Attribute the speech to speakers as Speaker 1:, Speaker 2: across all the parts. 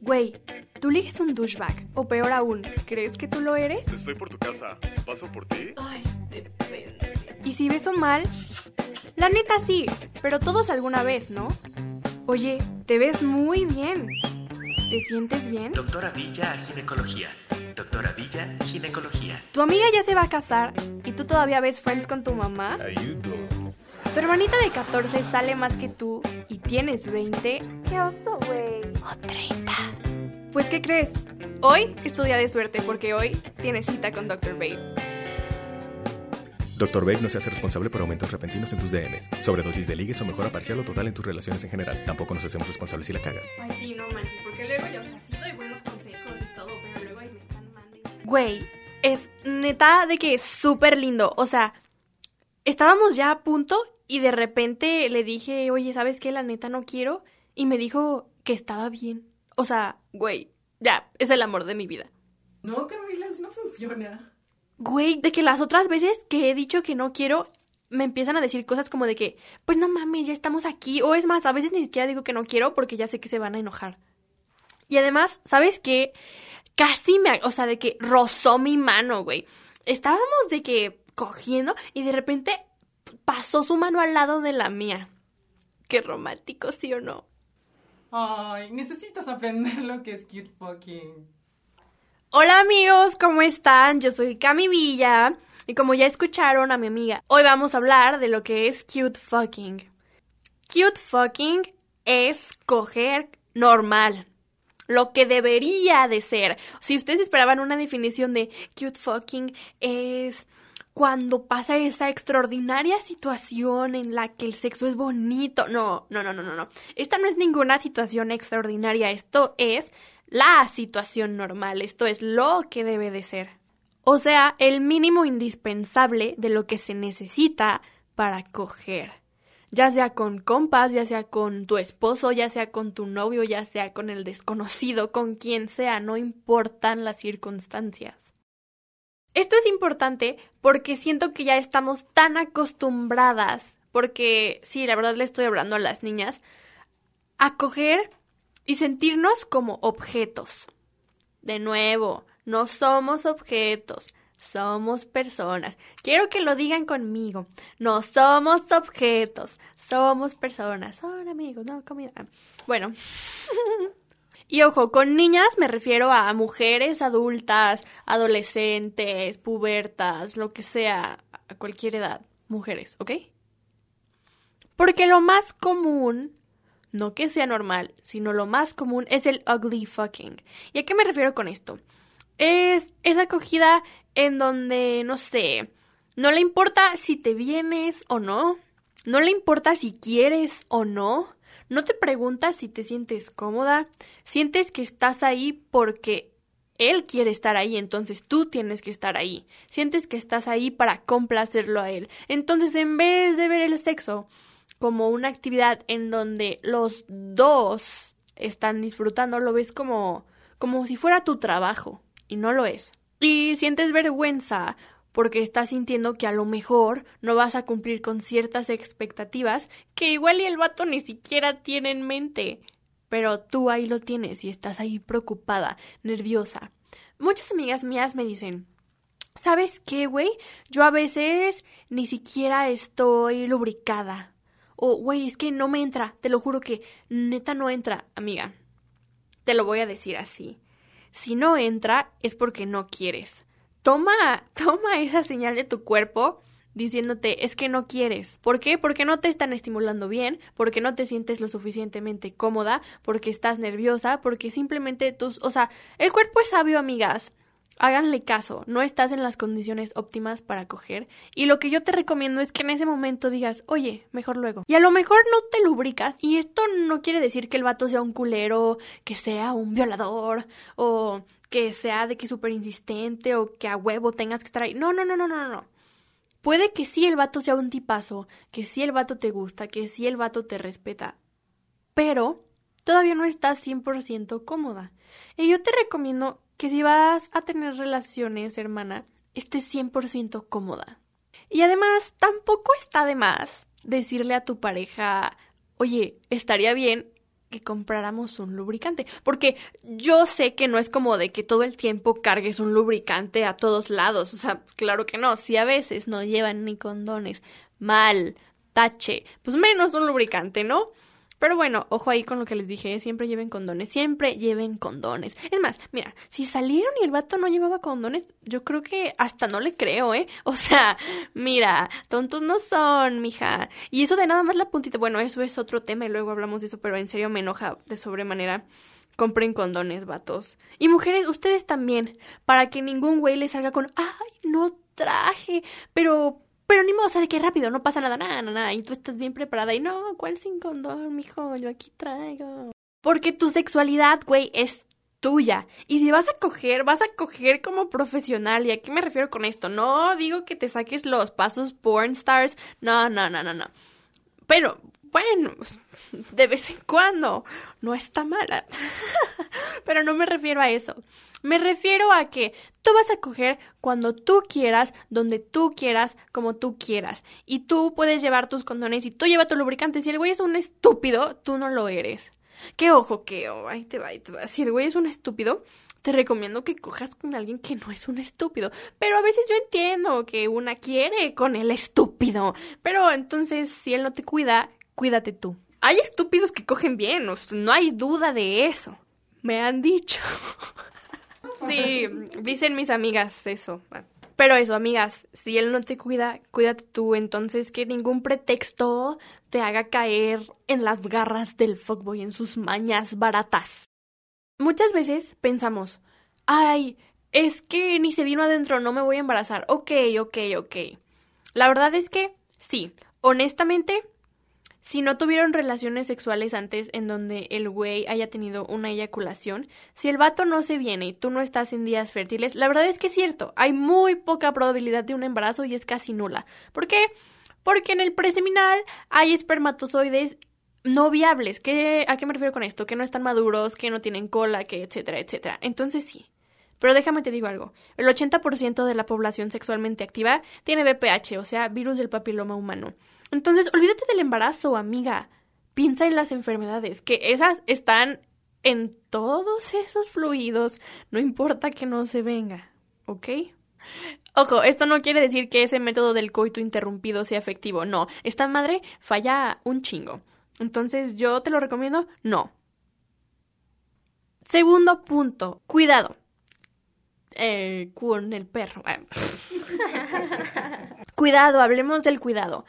Speaker 1: Güey, tú ligues un douchebag. O peor aún, ¿crees que tú lo eres?
Speaker 2: Estoy por tu casa. ¿Paso por ti?
Speaker 3: Ay, depende.
Speaker 1: ¿Y si beso mal? La neta sí, pero todos alguna vez, ¿no? Oye, te ves muy bien. ¿Te sientes bien?
Speaker 4: Doctora Villa, ginecología. Doctora Villa, ginecología.
Speaker 1: Tu amiga ya se va a casar y tú todavía ves Friends con tu mamá.
Speaker 2: Ayudo.
Speaker 1: Tu hermanita de 14 sale más que tú y tienes 20. ¡Qué oso, güey! O 30. Pues, ¿qué crees? Hoy es tu día de suerte porque hoy tienes cita con Dr. Babe.
Speaker 5: Dr. Babe no se hace responsable por aumentos repentinos en tus DMs, sobredosis de ligues o mejora parcial o total en tus relaciones en general. Tampoco nos hacemos responsables si la cagas.
Speaker 1: Ay, sí, no manches, porque luego yo, o sea, sí doy buenos consejos y todo, pero luego ahí me están mandando. Güey, es neta de que es súper lindo. O sea, estábamos ya a punto y de repente le dije, oye, ¿sabes qué? La neta no quiero. Y me dijo que estaba bien. O sea, güey, ya, es el amor de mi vida.
Speaker 3: No, Camila, eso no funciona.
Speaker 1: Güey, de que las otras veces que he dicho que no quiero, me empiezan a decir cosas como de que, pues no mames, ya estamos aquí. O es más, a veces ni siquiera digo que no quiero porque ya sé que se van a enojar. Y además, ¿sabes qué? Casi me, o sea, de que rozó mi mano, güey. Estábamos de que cogiendo y de repente pasó su mano al lado de la mía. Qué romántico, ¿sí o no?
Speaker 3: Ay, necesitas aprender lo que es cute fucking.
Speaker 1: Hola amigos, ¿cómo están? Yo soy Cami Villa y como ya escucharon a mi amiga, hoy vamos a hablar de lo que es cute fucking. Cute fucking es coger normal, lo que debería de ser. Si ustedes esperaban una definición de cute fucking es cuando pasa esa extraordinaria situación en la que el sexo es bonito. No, no, no, no, no, no. Esta no es ninguna situación extraordinaria, esto es la situación normal, esto es lo que debe de ser. O sea, el mínimo indispensable de lo que se necesita para coger. Ya sea con compas, ya sea con tu esposo, ya sea con tu novio, ya sea con el desconocido, con quien sea, no importan las circunstancias. Esto es importante porque siento que ya estamos tan acostumbradas, porque sí, la verdad le estoy hablando a las niñas, a coger y sentirnos como objetos. De nuevo, no somos objetos, somos personas. Quiero que lo digan conmigo. No somos objetos, somos personas. Son amigos, no comida. Bueno. y ojo, con niñas me refiero a mujeres adultas, adolescentes, pubertas, lo que sea, a cualquier edad. Mujeres, ¿ok? Porque lo más común no que sea normal, sino lo más común es el ugly fucking. ¿Y a qué me refiero con esto? Es esa acogida en donde, no sé, no le importa si te vienes o no, no le importa si quieres o no, no te preguntas si te sientes cómoda, sientes que estás ahí porque él quiere estar ahí, entonces tú tienes que estar ahí, sientes que estás ahí para complacerlo a él, entonces en vez de ver el sexo como una actividad en donde los dos están disfrutando, lo ves como, como si fuera tu trabajo, y no lo es. Y sientes vergüenza porque estás sintiendo que a lo mejor no vas a cumplir con ciertas expectativas que igual y el vato ni siquiera tiene en mente. Pero tú ahí lo tienes y estás ahí preocupada, nerviosa. Muchas amigas mías me dicen, ¿sabes qué, güey? Yo a veces ni siquiera estoy lubricada. O, güey, es que no me entra, te lo juro que neta no entra, amiga. Te lo voy a decir así. Si no entra es porque no quieres. Toma, toma esa señal de tu cuerpo diciéndote es que no quieres. ¿Por qué? Porque no te están estimulando bien, porque no te sientes lo suficientemente cómoda, porque estás nerviosa, porque simplemente tus, o sea, el cuerpo es sabio, amigas. Háganle caso, no estás en las condiciones óptimas para coger y lo que yo te recomiendo es que en ese momento digas, oye, mejor luego. Y a lo mejor no te lubricas y esto no quiere decir que el vato sea un culero, que sea un violador o que sea de que súper insistente o que a huevo tengas que estar ahí. No, no, no, no, no, no. Puede que sí el vato sea un tipazo, que sí el vato te gusta, que sí el vato te respeta, pero todavía no estás 100% cómoda. Y yo te recomiendo que si vas a tener relaciones, hermana, estés 100% cómoda. Y además, tampoco está de más decirle a tu pareja, oye, estaría bien que compráramos un lubricante. Porque yo sé que no es como de que todo el tiempo cargues un lubricante a todos lados. O sea, claro que no. Si a veces no llevan ni condones, mal, tache, pues menos un lubricante, ¿no? Pero bueno, ojo ahí con lo que les dije, siempre lleven condones, siempre lleven condones. Es más, mira, si salieron y el vato no llevaba condones, yo creo que hasta no le creo, ¿eh? O sea, mira, tontos no son, mija. Y eso de nada más la puntita, bueno, eso es otro tema y luego hablamos de eso, pero en serio me enoja de sobremanera. Compren condones, vatos. Y mujeres, ustedes también, para que ningún güey les salga con, ay, no traje, pero pero ni modo, o sea, de que rápido, no pasa nada, nada, nada. Y tú estás bien preparada. Y no, ¿cuál sin condón, mijo? Yo aquí traigo. Porque tu sexualidad, güey, es tuya. Y si vas a coger, vas a coger como profesional. ¿Y a qué me refiero con esto? No digo que te saques los pasos porn stars. No, no, no, no, no. Pero, bueno, de vez en cuando. No está mala. Pero no me refiero a eso. Me refiero a que tú vas a coger cuando tú quieras, donde tú quieras, como tú quieras. Y tú puedes llevar tus condones y tú llevas tu lubricante. Si el güey es un estúpido, tú no lo eres. Qué ojo, qué ojo. Ahí te va, ahí te va. Si el güey es un estúpido, te recomiendo que cojas con alguien que no es un estúpido. Pero a veces yo entiendo que una quiere con el estúpido. Pero entonces, si él no te cuida, cuídate tú. Hay estúpidos que cogen bien, no hay duda de eso. Me han dicho. Sí, dicen mis amigas eso. Pero eso, amigas, si él no te cuida, cuídate tú. Entonces, que ningún pretexto te haga caer en las garras del fuckboy, en sus mañas baratas. Muchas veces pensamos, ay, es que ni se vino adentro, no me voy a embarazar. Ok, ok, ok. La verdad es que sí, honestamente, si no tuvieron relaciones sexuales antes en donde el güey haya tenido una eyaculación, si el vato no se viene y tú no estás en días fértiles, la verdad es que es cierto, hay muy poca probabilidad de un embarazo y es casi nula. ¿Por qué? Porque en el preseminal hay espermatozoides no viables. ¿Qué, ¿A qué me refiero con esto? Que no están maduros, que no tienen cola, que etcétera, etcétera. Entonces sí. Pero déjame te digo algo. El 80% de la población sexualmente activa tiene VPH, o sea, virus del papiloma humano. Entonces, olvídate del embarazo, amiga. Piensa en las enfermedades, que esas están en todos esos fluidos, no importa que no se venga, ¿ok? Ojo, esto no quiere decir que ese método del coito interrumpido sea efectivo, no. Esta madre falla un chingo. Entonces, ¿yo te lo recomiendo? No. Segundo punto, cuidado. Eh, con el perro. cuidado, hablemos del cuidado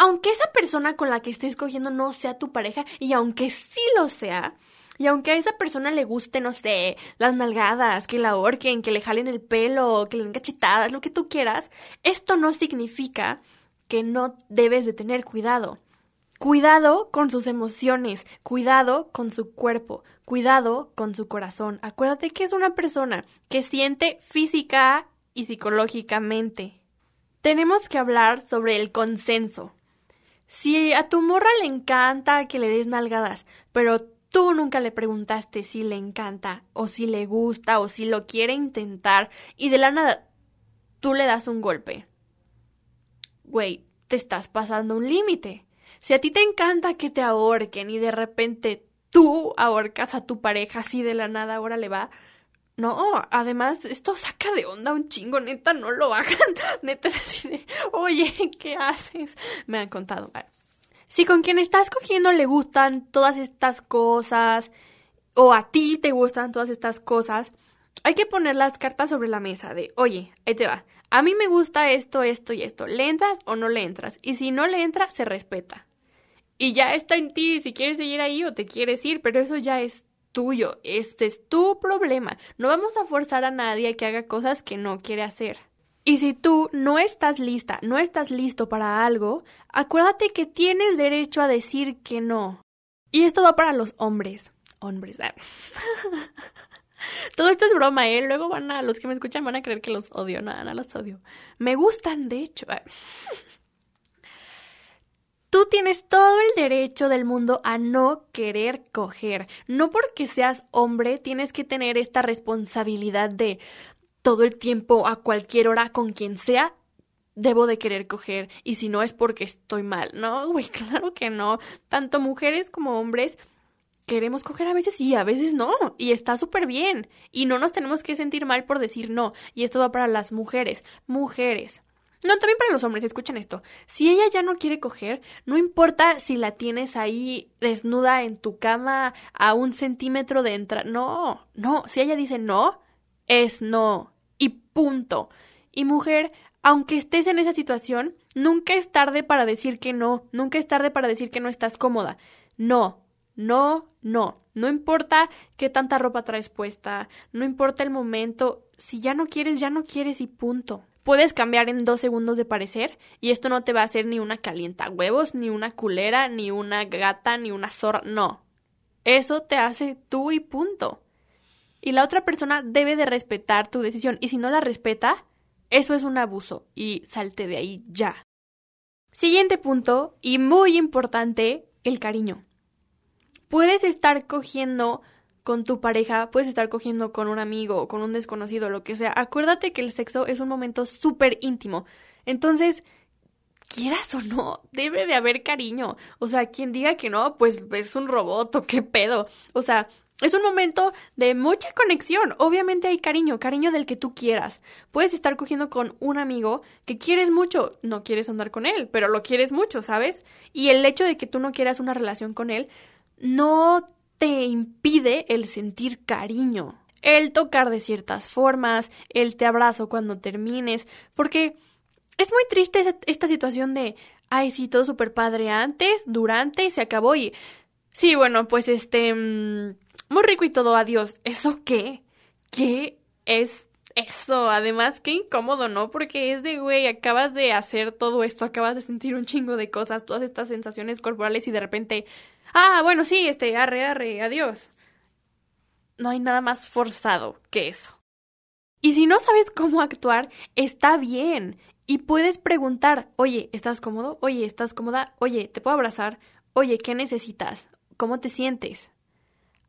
Speaker 1: aunque esa persona con la que estés cogiendo no sea tu pareja, y aunque sí lo sea, y aunque a esa persona le guste, no sé, las nalgadas, que la ahorquen, que le jalen el pelo, que le den cachetadas, lo que tú quieras, esto no significa que no debes de tener cuidado. Cuidado con sus emociones, cuidado con su cuerpo, cuidado con su corazón. Acuérdate que es una persona que siente física y psicológicamente. Tenemos que hablar sobre el consenso. Si a tu morra le encanta que le des nalgadas, pero tú nunca le preguntaste si le encanta o si le gusta o si lo quiere intentar y de la nada tú le das un golpe. Güey, te estás pasando un límite. Si a ti te encanta que te ahorquen y de repente tú ahorcas a tu pareja así de la nada, ahora le va, no, además, esto saca de onda un chingo, neta, no lo hagan. Neta es así de, oye, ¿qué haces? Me han contado. Si con quien estás cogiendo le gustan todas estas cosas, o a ti te gustan todas estas cosas, hay que poner las cartas sobre la mesa de, oye, ahí te va. A mí me gusta esto, esto y esto. ¿Le entras o no le entras? Y si no le entra, se respeta. Y ya está en ti si quieres seguir ahí o te quieres ir, pero eso ya es tuyo, este es tu problema. No vamos a forzar a nadie a que haga cosas que no quiere hacer. Y si tú no estás lista, no estás listo para algo, acuérdate que tienes derecho a decir que no. Y esto va para los hombres. Hombres. Ah. Todo esto es broma, ¿eh? Luego van a, los que me escuchan van a creer que los odio. Nada, no los odio. Me gustan, de hecho. Tú tienes todo el derecho del mundo a no querer coger. No porque seas hombre tienes que tener esta responsabilidad de todo el tiempo, a cualquier hora, con quien sea, debo de querer coger. Y si no es porque estoy mal. No, güey, claro que no. Tanto mujeres como hombres queremos coger a veces y a veces no, y está súper bien. Y no nos tenemos que sentir mal por decir no. Y esto va para las mujeres. Mujeres. No, también para los hombres, escuchen esto. Si ella ya no quiere coger, no importa si la tienes ahí desnuda en tu cama a un centímetro de entrar. No, no. Si ella dice no, es no. Y punto. Y mujer, aunque estés en esa situación, nunca es tarde para decir que no. Nunca es tarde para decir que no estás cómoda. No, no, no. No importa qué tanta ropa traes puesta. No importa el momento. Si ya no quieres, ya no quieres y punto. Puedes cambiar en dos segundos de parecer y esto no te va a hacer ni una calienta huevos, ni una culera, ni una gata, ni una zorra. No. Eso te hace tú y punto. Y la otra persona debe de respetar tu decisión. Y si no la respeta, eso es un abuso. Y salte de ahí ya. Siguiente punto, y muy importante, el cariño. Puedes estar cogiendo con tu pareja, puedes estar cogiendo con un amigo, con un desconocido, lo que sea. Acuérdate que el sexo es un momento súper íntimo. Entonces, quieras o no, debe de haber cariño. O sea, quien diga que no, pues es un robot o qué pedo. O sea, es un momento de mucha conexión. Obviamente hay cariño, cariño del que tú quieras. Puedes estar cogiendo con un amigo que quieres mucho, no quieres andar con él, pero lo quieres mucho, ¿sabes? Y el hecho de que tú no quieras una relación con él no te impide el sentir cariño, el tocar de ciertas formas, el te abrazo cuando termines, porque es muy triste esta situación de, ay, sí, todo súper padre antes, durante, y se acabó y, sí, bueno, pues este, mm, muy rico y todo, adiós. ¿Eso qué? ¿Qué es eso? Además, qué incómodo, ¿no? Porque es de, güey, acabas de hacer todo esto, acabas de sentir un chingo de cosas, todas estas sensaciones corporales y de repente Ah, bueno, sí, este, arre, arre, adiós. No hay nada más forzado que eso. Y si no sabes cómo actuar, está bien. Y puedes preguntar, oye, ¿estás cómodo? Oye, ¿estás cómoda? Oye, ¿te puedo abrazar? Oye, ¿qué necesitas? ¿Cómo te sientes?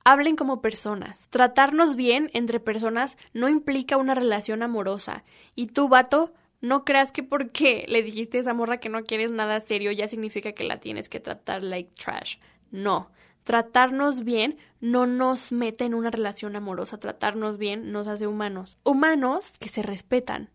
Speaker 1: Hablen como personas. Tratarnos bien entre personas no implica una relación amorosa. Y tú, vato, no creas que porque le dijiste a esa morra que no quieres nada serio ya significa que la tienes que tratar like trash. No. Tratarnos bien no nos mete en una relación amorosa. Tratarnos bien nos hace humanos. Humanos que se respetan.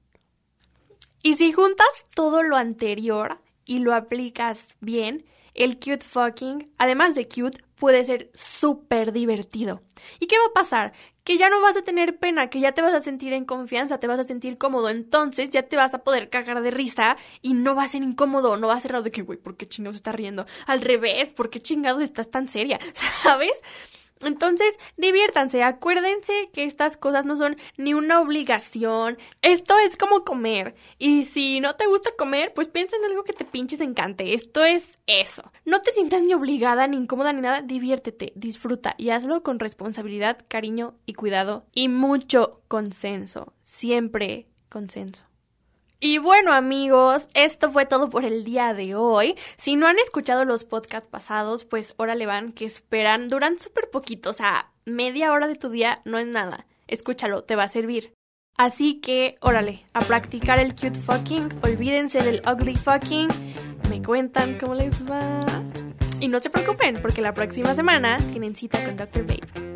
Speaker 1: Y si juntas todo lo anterior y lo aplicas bien, el cute fucking, además de cute, puede ser súper divertido. ¿Y qué va a pasar? Que ya no vas a tener pena, que ya te vas a sentir en confianza, te vas a sentir cómodo, entonces ya te vas a poder cagar de risa y no va a ser incómodo, no va a ser raro de que, güey, ¿por qué chingados está riendo? Al revés, ¿por qué chingados estás tan seria? ¿Sabes? Entonces, diviértanse, acuérdense que estas cosas no son ni una obligación. Esto es como comer. Y si no te gusta comer, pues piensa en algo que te pinches encante. Esto es eso. No te sientas ni obligada, ni incómoda, ni nada. Diviértete, disfruta y hazlo con responsabilidad, cariño y cuidado. Y mucho consenso. Siempre consenso. Y bueno amigos, esto fue todo por el día de hoy. Si no han escuchado los podcasts pasados, pues órale van, que esperan, duran súper poquito, o sea, media hora de tu día no es nada. Escúchalo, te va a servir. Así que, órale, a practicar el cute fucking, olvídense del ugly fucking, me cuentan cómo les va. Y no se preocupen, porque la próxima semana tienen cita con Dr. Babe.